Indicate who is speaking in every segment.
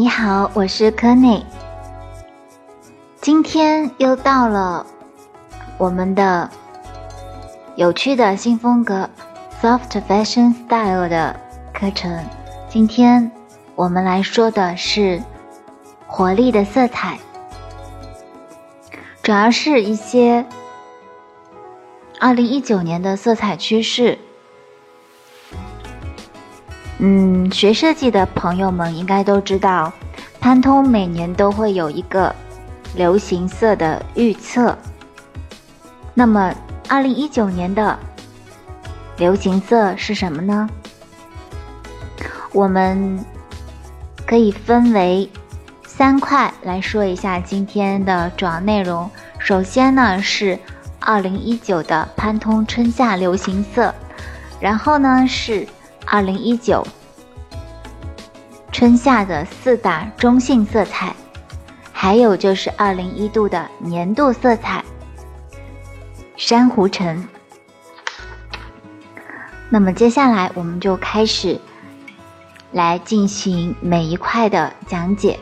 Speaker 1: 你好，我是柯内。今天又到了我们的有趣的新风格 soft fashion style 的课程。今天我们来说的是活力的色彩，主要是一些二零一九年的色彩趋势。嗯，学设计的朋友们应该都知道，潘通每年都会有一个流行色的预测。那么，二零一九年的流行色是什么呢？我们可以分为三块来说一下今天的主要内容。首先呢是二零一九的潘通春夏流行色，然后呢是。二零一九春夏的四大中性色彩，还有就是二零一度的年度色彩珊瑚橙。那么接下来我们就开始来进行每一块的讲解。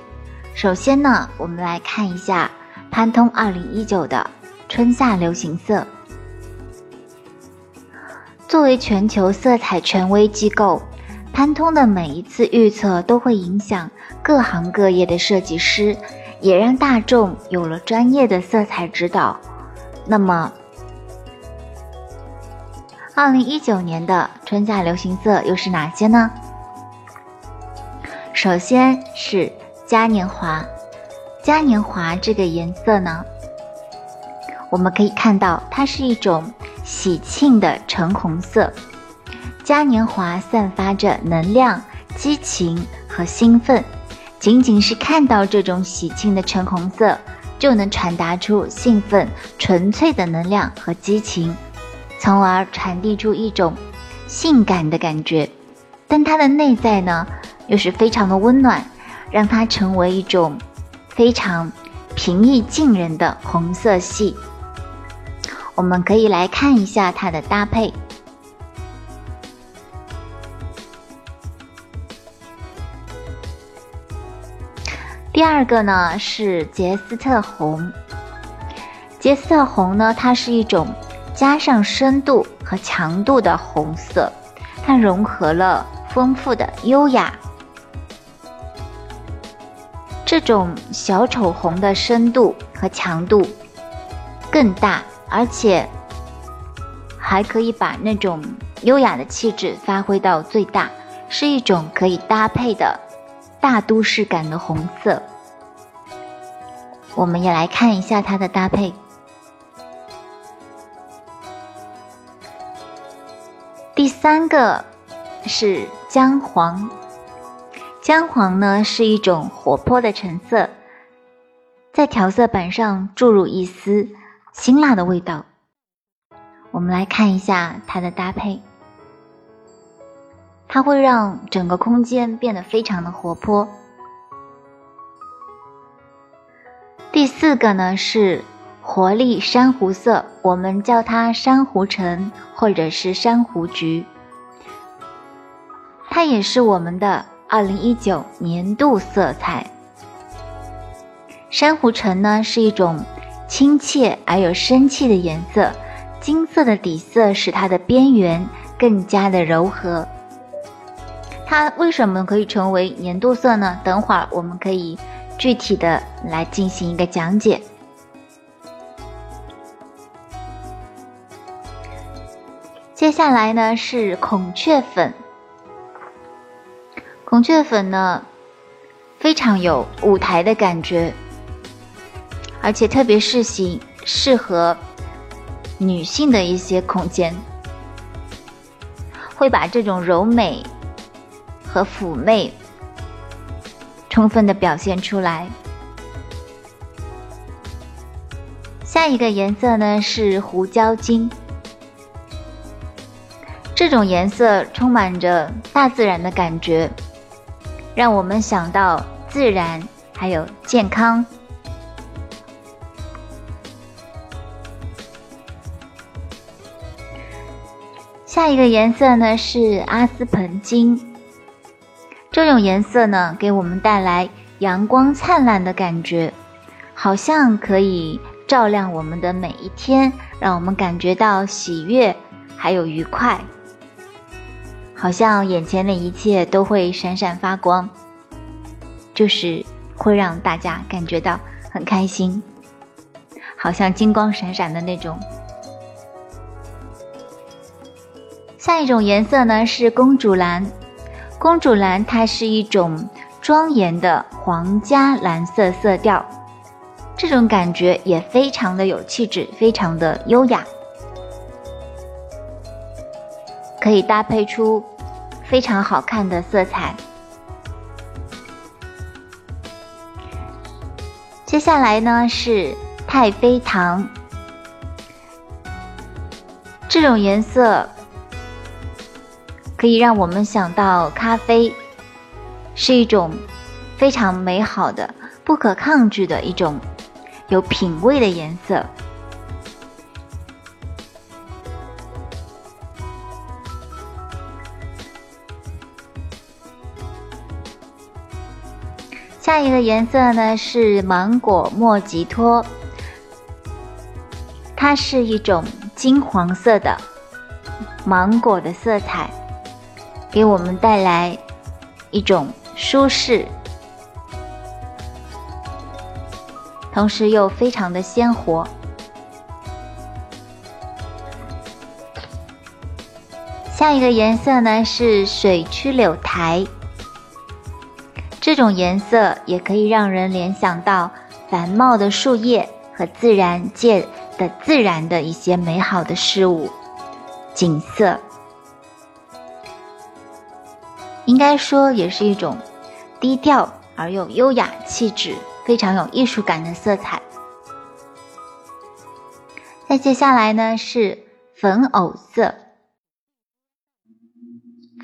Speaker 1: 首先呢，我们来看一下潘通二零一九的春夏流行色。作为全球色彩权威机构，潘通的每一次预测都会影响各行各业的设计师，也让大众有了专业的色彩指导。那么，二零一九年的春夏流行色又是哪些呢？首先是嘉年华，嘉年华这个颜色呢，我们可以看到它是一种。喜庆的橙红色，嘉年华散发着能量、激情和兴奋。仅仅是看到这种喜庆的橙红色，就能传达出兴奋、纯粹的能量和激情，从而传递出一种性感的感觉。但它的内在呢，又是非常的温暖，让它成为一种非常平易近人的红色系。我们可以来看一下它的搭配。第二个呢是杰斯特红，杰斯特红呢，它是一种加上深度和强度的红色，它融合了丰富的优雅。这种小丑红的深度和强度更大。而且还可以把那种优雅的气质发挥到最大，是一种可以搭配的大都市感的红色。我们也来看一下它的搭配。第三个是姜黄，姜黄呢是一种活泼的橙色，在调色板上注入一丝。辛辣的味道，我们来看一下它的搭配，它会让整个空间变得非常的活泼。第四个呢是活力珊瑚色，我们叫它珊瑚橙或者是珊瑚橘，它也是我们的二零一九年度色彩。珊瑚橙呢是一种。亲切而有生气的颜色，金色的底色使它的边缘更加的柔和。它为什么可以成为年度色呢？等会儿我们可以具体的来进行一个讲解。接下来呢是孔雀粉，孔雀粉呢非常有舞台的感觉。而且特别适行适合女性的一些空间，会把这种柔美和妩媚充分的表现出来。下一个颜色呢是胡椒金，这种颜色充满着大自然的感觉，让我们想到自然还有健康。下一个颜色呢是阿斯彭金，这种颜色呢给我们带来阳光灿烂的感觉，好像可以照亮我们的每一天，让我们感觉到喜悦还有愉快，好像眼前的一切都会闪闪发光，就是会让大家感觉到很开心，好像金光闪闪的那种。下一种颜色呢是公主蓝，公主蓝它是一种庄严的皇家蓝色色调，这种感觉也非常的有气质，非常的优雅，可以搭配出非常好看的色彩。接下来呢是太妃糖，这种颜色。可以让我们想到咖啡，是一种非常美好的、不可抗拒的一种有品味的颜色。下一个颜色呢是芒果莫吉托，它是一种金黄色的芒果的色彩。给我们带来一种舒适，同时又非常的鲜活。下一个颜色呢是水曲柳苔，这种颜色也可以让人联想到繁茂的树叶和自然界的自然的一些美好的事物景色。应该说，也是一种低调而又优雅气质、非常有艺术感的色彩。再接下来呢是粉藕色。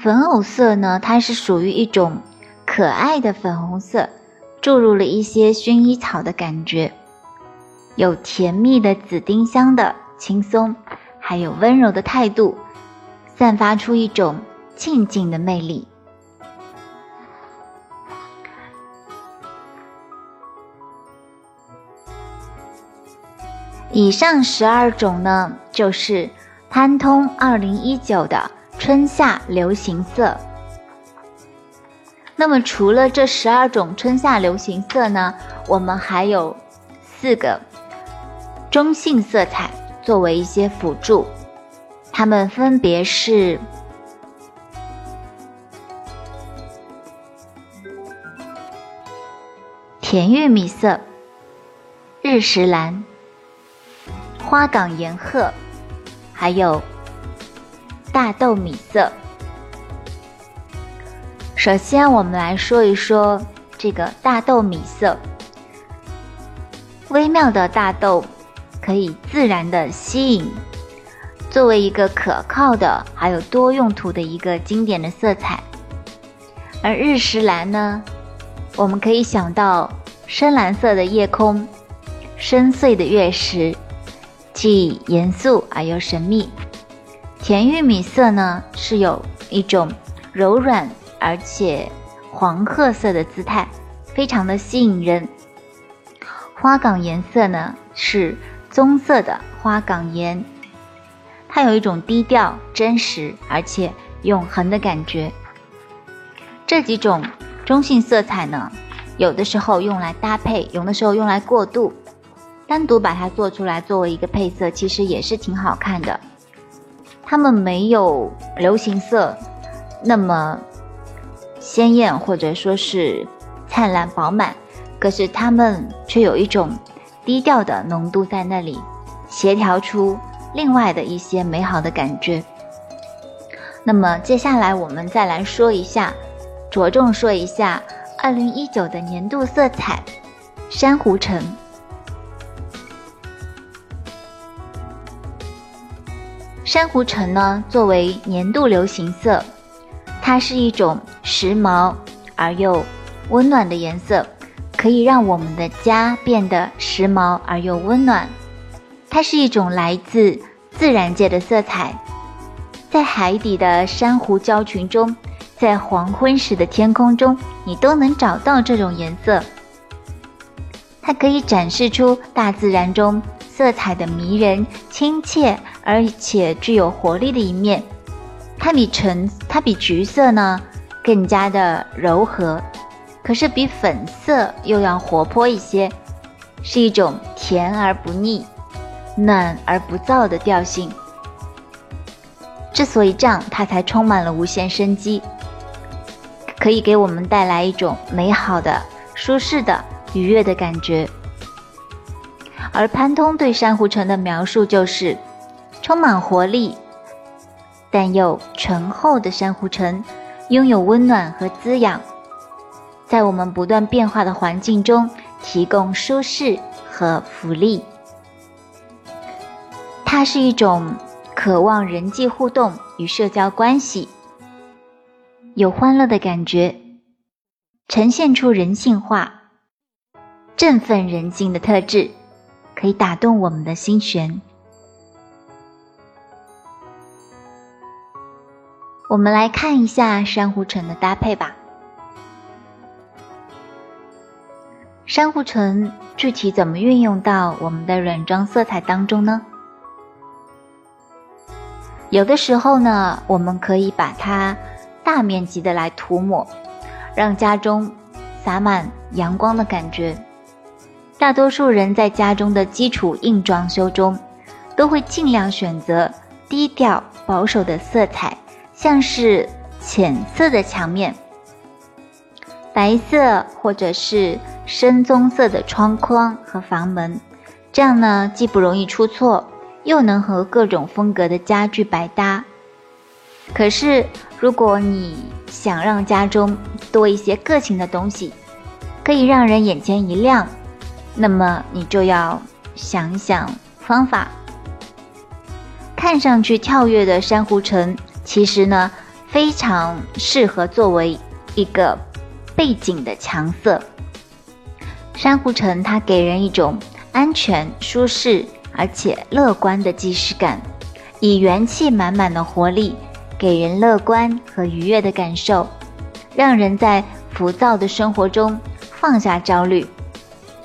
Speaker 1: 粉藕色呢，它是属于一种可爱的粉红色，注入了一些薰衣草的感觉，有甜蜜的紫丁香的轻松，还有温柔的态度，散发出一种静静的魅力。以上十二种呢，就是潘通二零一九的春夏流行色。那么除了这十二种春夏流行色呢，我们还有四个中性色彩作为一些辅助，它们分别是甜玉米色、日食蓝。花岗岩褐，还有大豆米色。首先，我们来说一说这个大豆米色。微妙的大豆可以自然的吸引，作为一个可靠的还有多用途的一个经典的色彩。而日食蓝呢，我们可以想到深蓝色的夜空，深邃的月食。既严肃而又神秘，甜玉米色呢是有一种柔软而且黄褐色的姿态，非常的吸引人。花岗岩色呢是棕色的花岗岩，它有一种低调、真实而且永恒的感觉。这几种中性色彩呢，有的时候用来搭配，有的时候用来过渡。单独把它做出来作为一个配色，其实也是挺好看的。它们没有流行色那么鲜艳，或者说是灿烂饱满，可是它们却有一种低调的浓度在那里，协调出另外的一些美好的感觉。那么接下来我们再来说一下，着重说一下二零一九的年度色彩——珊瑚橙。珊瑚橙呢，作为年度流行色，它是一种时髦而又温暖的颜色，可以让我们的家变得时髦而又温暖。它是一种来自自然界的色彩，在海底的珊瑚礁群中，在黄昏时的天空中，你都能找到这种颜色。它可以展示出大自然中色彩的迷人、亲切，而且具有活力的一面。它比橙，它比橘色呢更加的柔和，可是比粉色又要活泼一些，是一种甜而不腻、暖而不燥的调性。之所以这样，它才充满了无限生机，可以给我们带来一种美好的、舒适的、愉悦的感觉。而潘通对珊瑚城的描述就是充满活力。但又醇厚的珊瑚城，拥有温暖和滋养，在我们不断变化的环境中提供舒适和福利。它是一种渴望人际互动与社交关系，有欢乐的感觉，呈现出人性化、振奋人心的特质，可以打动我们的心弦。我们来看一下珊瑚橙的搭配吧。珊瑚橙具体怎么运用到我们的软装色彩当中呢？有的时候呢，我们可以把它大面积的来涂抹，让家中洒满阳光的感觉。大多数人在家中的基础硬装修中，都会尽量选择低调保守的色彩。像是浅色的墙面，白色或者是深棕色的窗框和房门，这样呢既不容易出错，又能和各种风格的家具百搭。可是，如果你想让家中多一些个性的东西，可以让人眼前一亮，那么你就要想想方法。看上去跳跃的珊瑚城。其实呢，非常适合作为一个背景的墙色。珊瑚橙它给人一种安全、舒适而且乐观的既视感，以元气满满的活力给人乐观和愉悦的感受，让人在浮躁的生活中放下焦虑。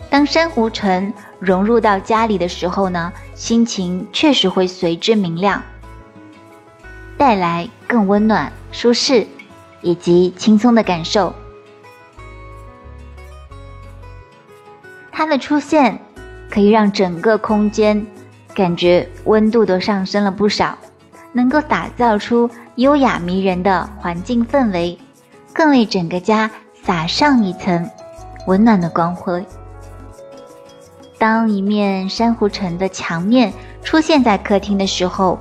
Speaker 1: 当珊瑚橙融入到家里的时候呢，心情确实会随之明亮。带来更温暖、舒适以及轻松的感受。它的出现可以让整个空间感觉温度都上升了不少，能够打造出优雅迷人的环境氛围，更为整个家撒上一层温暖的光辉。当一面珊瑚橙的墙面出现在客厅的时候。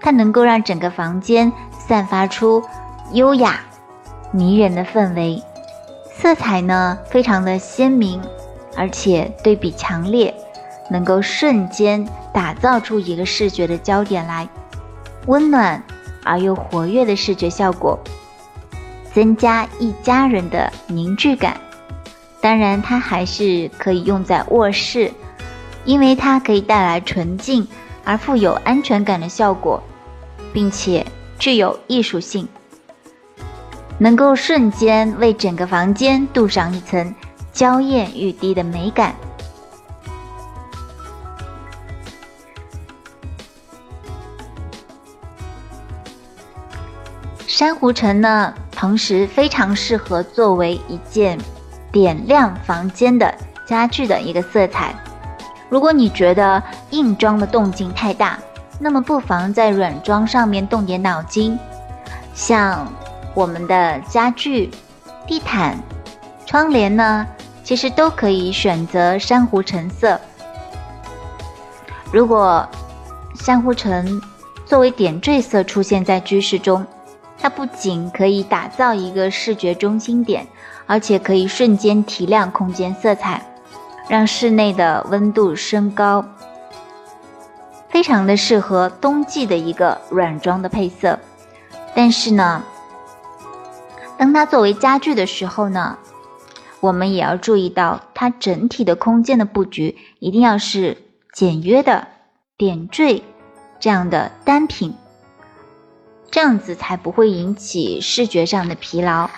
Speaker 1: 它能够让整个房间散发出优雅、迷人的氛围，色彩呢非常的鲜明，而且对比强烈，能够瞬间打造出一个视觉的焦点来，温暖而又活跃的视觉效果，增加一家人的凝聚感。当然，它还是可以用在卧室，因为它可以带来纯净。而富有安全感的效果，并且具有艺术性，能够瞬间为整个房间镀上一层娇艳欲滴的美感。珊瑚橙呢，同时非常适合作为一件点亮房间的家具的一个色彩。如果你觉得硬装的动静太大，那么不妨在软装上面动点脑筋，像我们的家具、地毯、窗帘呢，其实都可以选择珊瑚橙色。如果珊瑚橙作为点缀色出现在居室中，它不仅可以打造一个视觉中心点，而且可以瞬间提亮空间色彩。让室内的温度升高，非常的适合冬季的一个软装的配色。但是呢，当它作为家具的时候呢，我们也要注意到它整体的空间的布局一定要是简约的点缀这样的单品，这样子才不会引起视觉上的疲劳。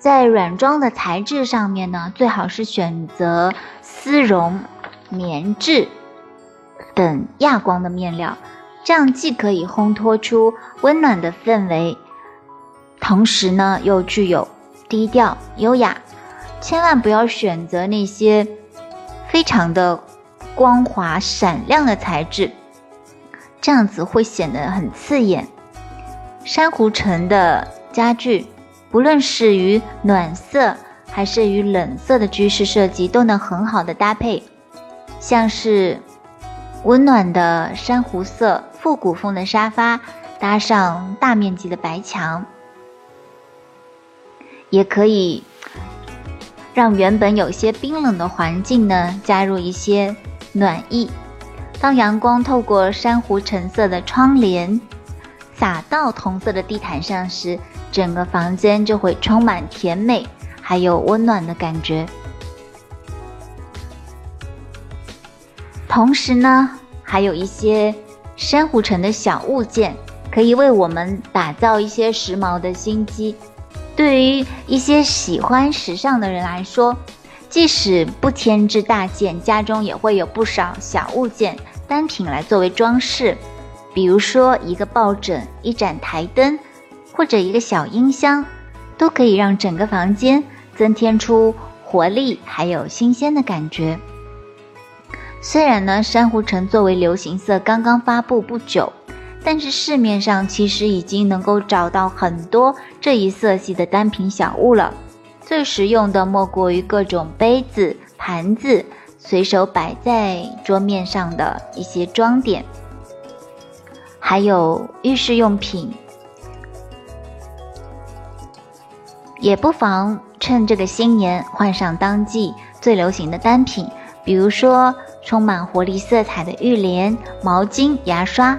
Speaker 1: 在软装的材质上面呢，最好是选择丝绒、棉质等亚光的面料，这样既可以烘托出温暖的氛围，同时呢又具有低调优雅。千万不要选择那些非常的光滑闪亮的材质，这样子会显得很刺眼。珊瑚橙的家具。不论是与暖色还是与冷色的居室设计，都能很好的搭配。像是温暖的珊瑚色、复古风的沙发，搭上大面积的白墙，也可以让原本有些冰冷的环境呢，加入一些暖意。当阳光透过珊瑚橙色的窗帘，洒到同色的地毯上时，整个房间就会充满甜美，还有温暖的感觉。同时呢，还有一些珊瑚城的小物件，可以为我们打造一些时髦的心机。对于一些喜欢时尚的人来说，即使不添置大件，家中也会有不少小物件单品来作为装饰，比如说一个抱枕、一盏台灯。或者一个小音箱，都可以让整个房间增添出活力，还有新鲜的感觉。虽然呢，珊瑚橙作为流行色刚刚发布不久，但是市面上其实已经能够找到很多这一色系的单品小物了。最实用的莫过于各种杯子、盘子，随手摆在桌面上的一些装点，还有浴室用品。也不妨趁这个新年换上当季最流行的单品，比如说充满活力色彩的浴帘、毛巾、牙刷，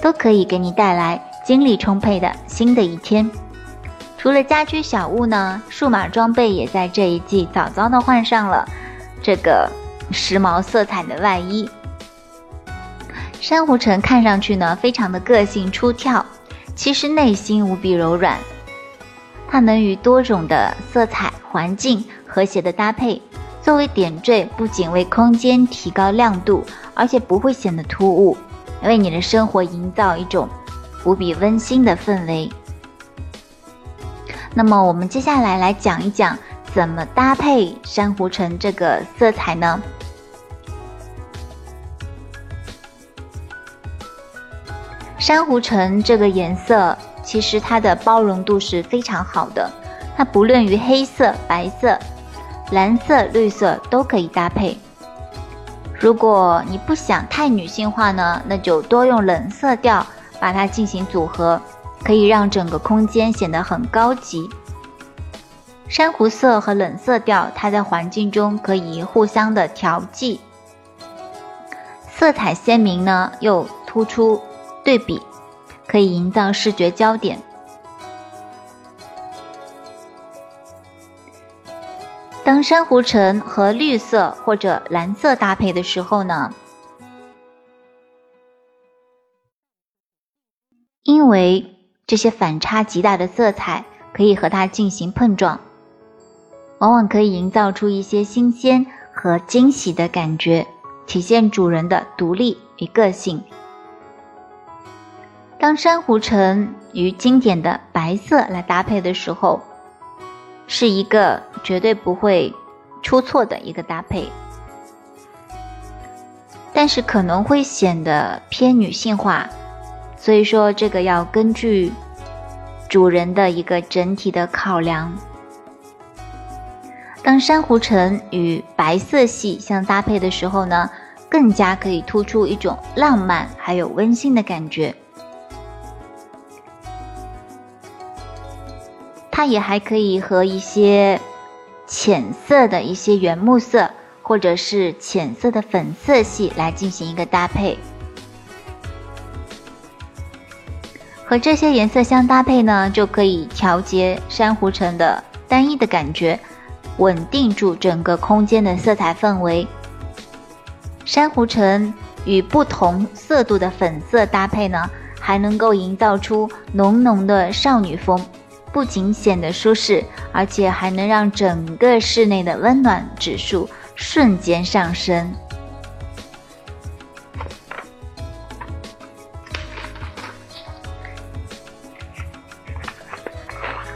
Speaker 1: 都可以给你带来精力充沛的新的一天。除了家居小物呢，数码装备也在这一季早早的换上了这个时髦色彩的外衣。珊瑚橙看上去呢，非常的个性出挑，其实内心无比柔软。它能与多种的色彩环境和谐的搭配，作为点缀，不仅为空间提高亮度，而且不会显得突兀，为你的生活营造一种无比温馨的氛围。那么，我们接下来来讲一讲怎么搭配珊瑚橙这个色彩呢？珊瑚橙这个颜色。其实它的包容度是非常好的，它不论于黑色、白色、蓝色、绿色都可以搭配。如果你不想太女性化呢，那就多用冷色调把它进行组合，可以让整个空间显得很高级。珊瑚色和冷色调，它在环境中可以互相的调剂，色彩鲜明呢又突出对比。可以营造视觉焦点。当珊瑚橙和绿色或者蓝色搭配的时候呢，因为这些反差极大的色彩可以和它进行碰撞，往往可以营造出一些新鲜和惊喜的感觉，体现主人的独立与个性。当珊瑚橙与经典的白色来搭配的时候，是一个绝对不会出错的一个搭配，但是可能会显得偏女性化，所以说这个要根据主人的一个整体的考量。当珊瑚橙与白色系相搭配的时候呢，更加可以突出一种浪漫还有温馨的感觉。它也还可以和一些浅色的一些原木色，或者是浅色的粉色系来进行一个搭配。和这些颜色相搭配呢，就可以调节珊瑚橙的单一的感觉，稳定住整个空间的色彩氛围。珊瑚橙与不同色度的粉色搭配呢，还能够营造出浓浓的少女风，不仅显得舒适，而且还能让整个室内的温暖指数瞬间上升。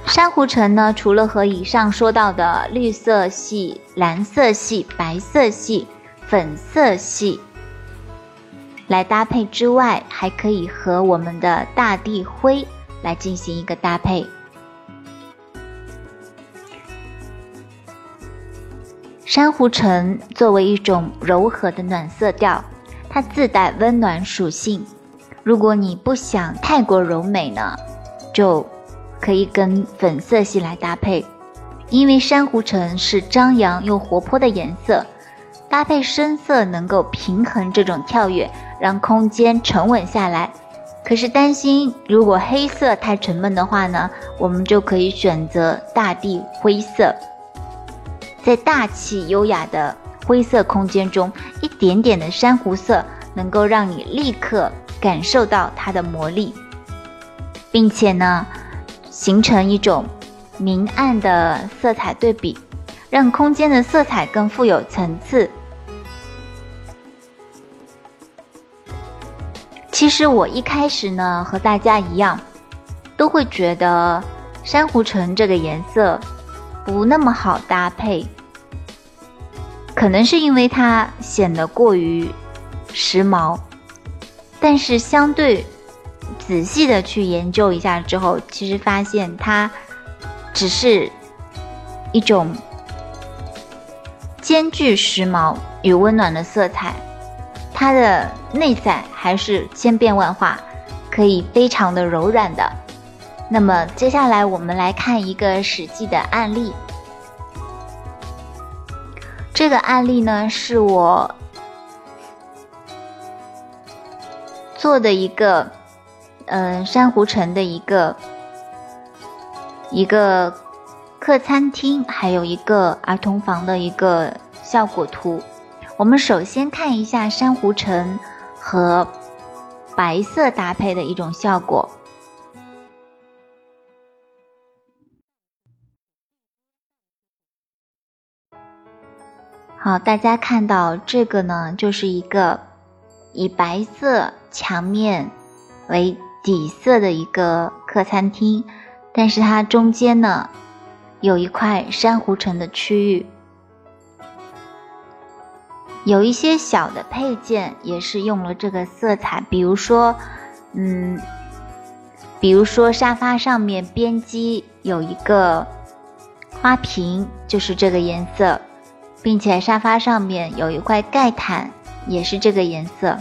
Speaker 1: 珊瑚橙呢，除了和以上说到的绿色系、蓝色系、白色系、粉色系来搭配之外，还可以和我们的大地灰来进行一个搭配。珊瑚橙作为一种柔和的暖色调，它自带温暖属性。如果你不想太过柔美呢，就。可以跟粉色系来搭配，因为珊瑚橙是张扬又活泼的颜色，搭配深色能够平衡这种跳跃，让空间沉稳下来。可是担心如果黑色太沉闷的话呢，我们就可以选择大地灰色，在大气优雅的灰色空间中，一点点的珊瑚色能够让你立刻感受到它的魔力，并且呢。形成一种明暗的色彩对比，让空间的色彩更富有层次。其实我一开始呢，和大家一样，都会觉得珊瑚橙这个颜色不那么好搭配，可能是因为它显得过于时髦，但是相对。仔细的去研究一下之后，其实发现它只是一种兼具时髦与温暖的色彩，它的内在还是千变万化，可以非常的柔软的。那么接下来我们来看一个实际的案例，这个案例呢是我做的一个。嗯，珊瑚城的一个一个客餐厅，还有一个儿童房的一个效果图。我们首先看一下珊瑚城和白色搭配的一种效果。好，大家看到这个呢，就是一个以白色墙面为。底色的一个客餐厅，但是它中间呢有一块珊瑚橙的区域，有一些小的配件也是用了这个色彩，比如说，嗯，比如说沙发上面边机有一个花瓶，就是这个颜色，并且沙发上面有一块盖毯，也是这个颜色。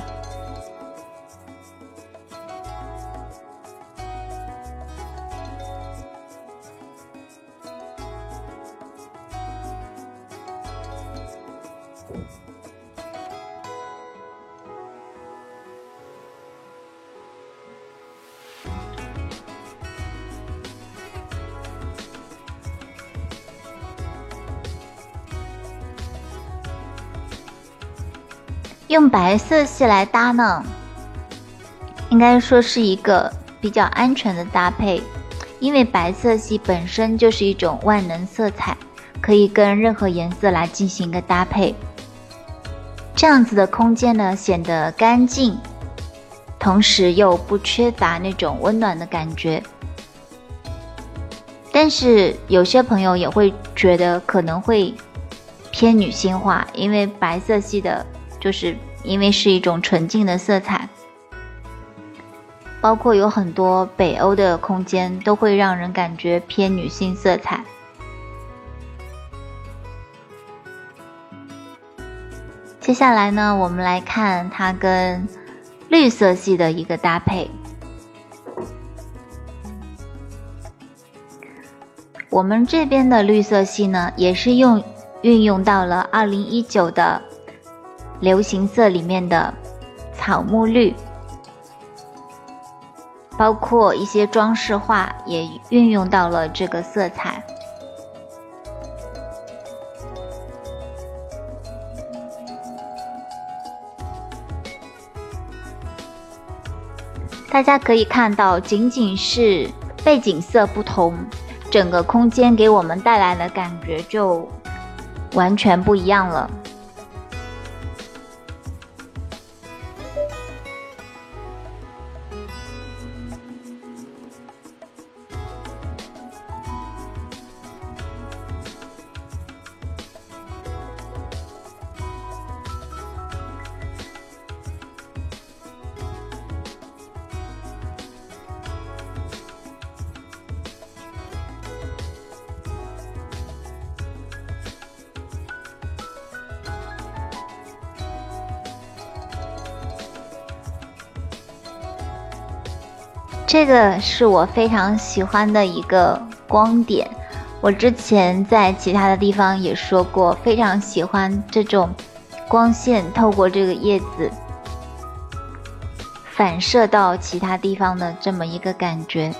Speaker 1: 白色系来搭呢，应该说是一个比较安全的搭配，因为白色系本身就是一种万能色彩，可以跟任何颜色来进行一个搭配。这样子的空间呢，显得干净，同时又不缺乏那种温暖的感觉。但是有些朋友也会觉得可能会偏女性化，因为白色系的。就是因为是一种纯净的色彩，包括有很多北欧的空间都会让人感觉偏女性色彩。接下来呢，我们来看它跟绿色系的一个搭配。我们这边的绿色系呢，也是用运用到了二零一九的。流行色里面的草木绿，包括一些装饰画也运用到了这个色彩。大家可以看到，仅仅是背景色不同，整个空间给我们带来的感觉就完全不一样了。这是我非常喜欢的一个光点，我之前在其他的地方也说过，非常喜欢这种光线透过这个叶子反射到其他地方的这么一个感觉。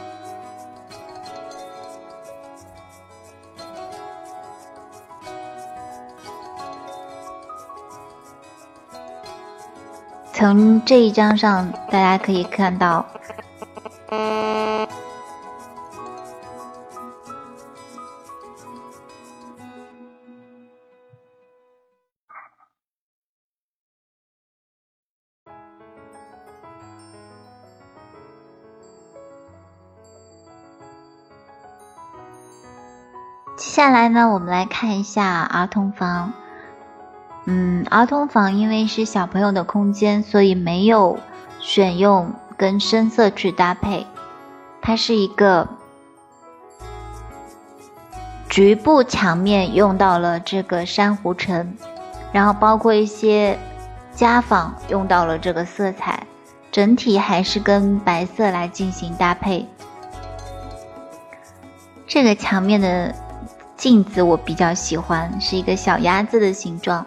Speaker 1: 从这一张上，大家可以看到。接下来呢，我们来看一下儿童房。嗯，儿童房因为是小朋友的空间，所以没有选用跟深色去搭配。它是一个局部墙面用到了这个珊瑚橙，然后包括一些家纺用到了这个色彩，整体还是跟白色来进行搭配。这个墙面的。镜子我比较喜欢，是一个小鸭子的形状。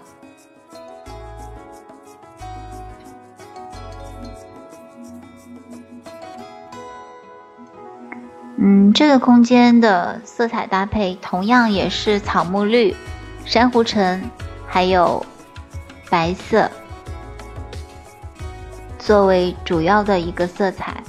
Speaker 1: 这个空间的色彩搭配同样也是草木绿、珊瑚橙，还有白色作为主要的一个色彩。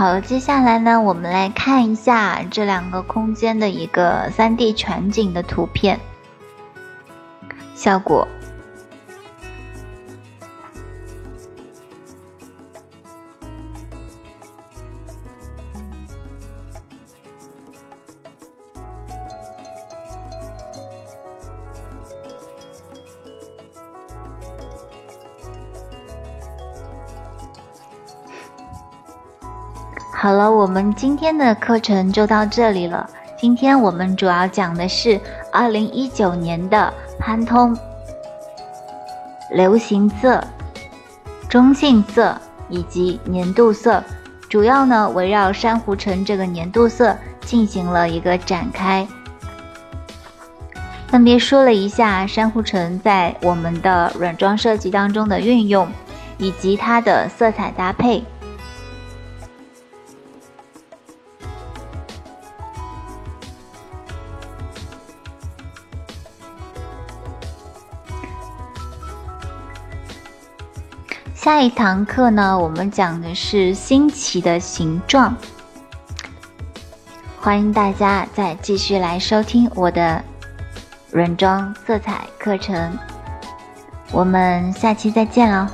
Speaker 1: 好，接下来呢，我们来看一下这两个空间的一个三 D 全景的图片效果。今天的课程就到这里了。今天我们主要讲的是二零一九年的潘通流行色、中性色以及年度色，主要呢围绕珊瑚橙这个年度色进行了一个展开，分别说了一下珊瑚橙在我们的软装设计当中的运用，以及它的色彩搭配。下一堂课呢，我们讲的是新奇的形状。欢迎大家再继续来收听我的软装色彩课程。我们下期再见了。